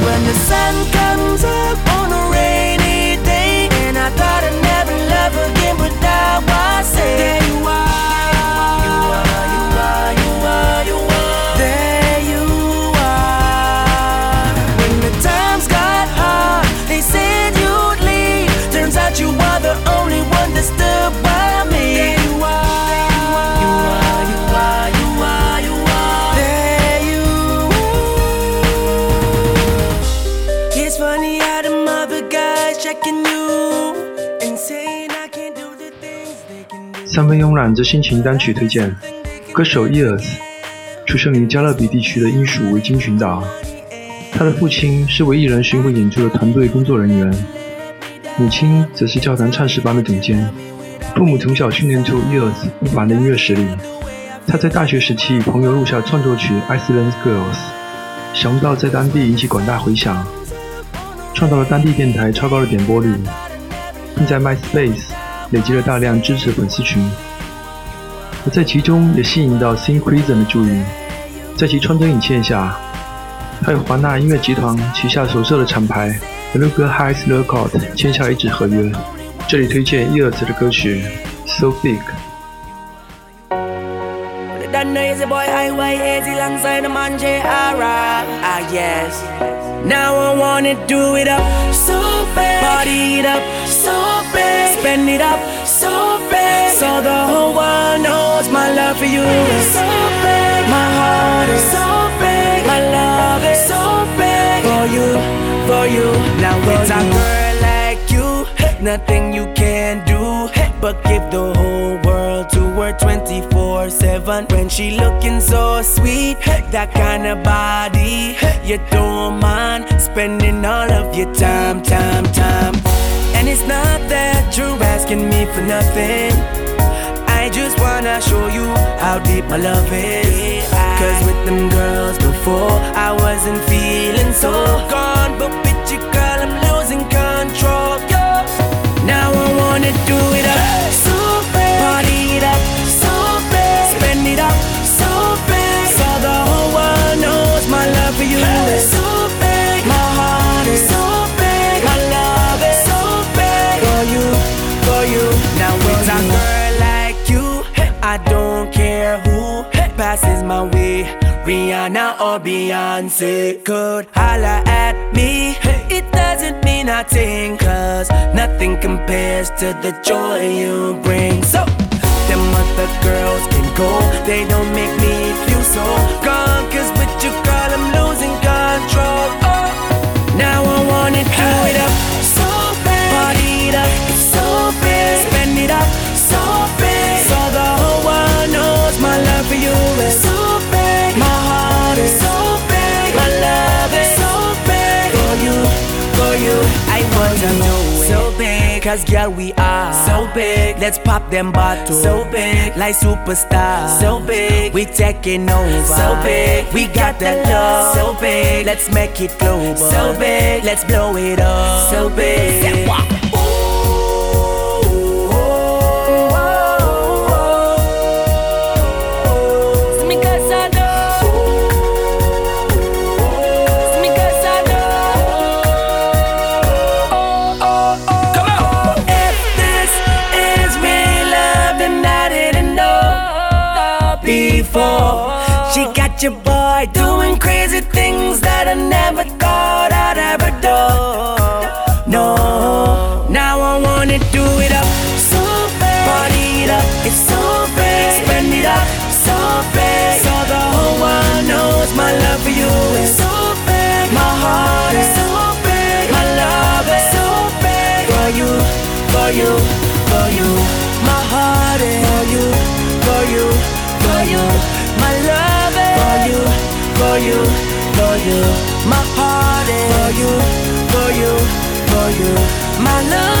when the sun comes up. 三分慵懒之心情单曲推荐，歌手 Ears 出生于加勒比地区的英属维京群岛，他的父亲是为艺人巡回演出的团队工作人员，母亲则是教堂唱诗班的总监。父母从小训练出 Ears 不凡的音乐实力。他在大学时期与朋友录下创作曲《Iceland Girls》，想不到在当地引起广大回响，创造了当地电台超高的点播率，并在 MySpace 累积了大量支持粉丝群。而在其中也吸引到 s i n c r i s o n 的注意，在其穿针引线下，他与华纳音乐集团旗下首设的厂牌 luca Heights Records 签下一纸合约。这里推荐 Ears 的歌曲《So Big》。Now I wanna do it up so bad. Party it up so bad. Spend it up so bad. So the whole world knows my love for you is so big. My heart is so big. My love is so big. For you, for you. Now with a girl like you, nothing you can do but give the whole world to her 24 7 when she looking so sweet that kind of body you don't mind spending all of your time time time it's not that you're asking me for nothing. I just wanna show you how deep my love is. Cause with them girls before I wasn't feeling so gone. But with you girl I'm losing control yeah. Now I wanna do way Rihanna or Beyonce. Could holla at me. It doesn't mean nothing Cause nothing compares to the joy you bring. So, them other girls can go. They don't make me feel so gone Cause with you girl I'm losing control. Oh. Now I wanna do it Cause girl we are So big. Let's pop them bottles. So big. Like superstars. So big. We taking over. So big. We got that love. So big. Let's make it global. So big. Let's blow it up. So big before. She got your boy doing crazy things that I never thought I'd ever do. No, now I wanna do it up so bad. Party it up, it's so bad. Spend it up so bad. So the whole world knows my love for you is so big. My heart is so big. My love is so big for you, for you. For you, for you. My heart is for you, for you, for you. My love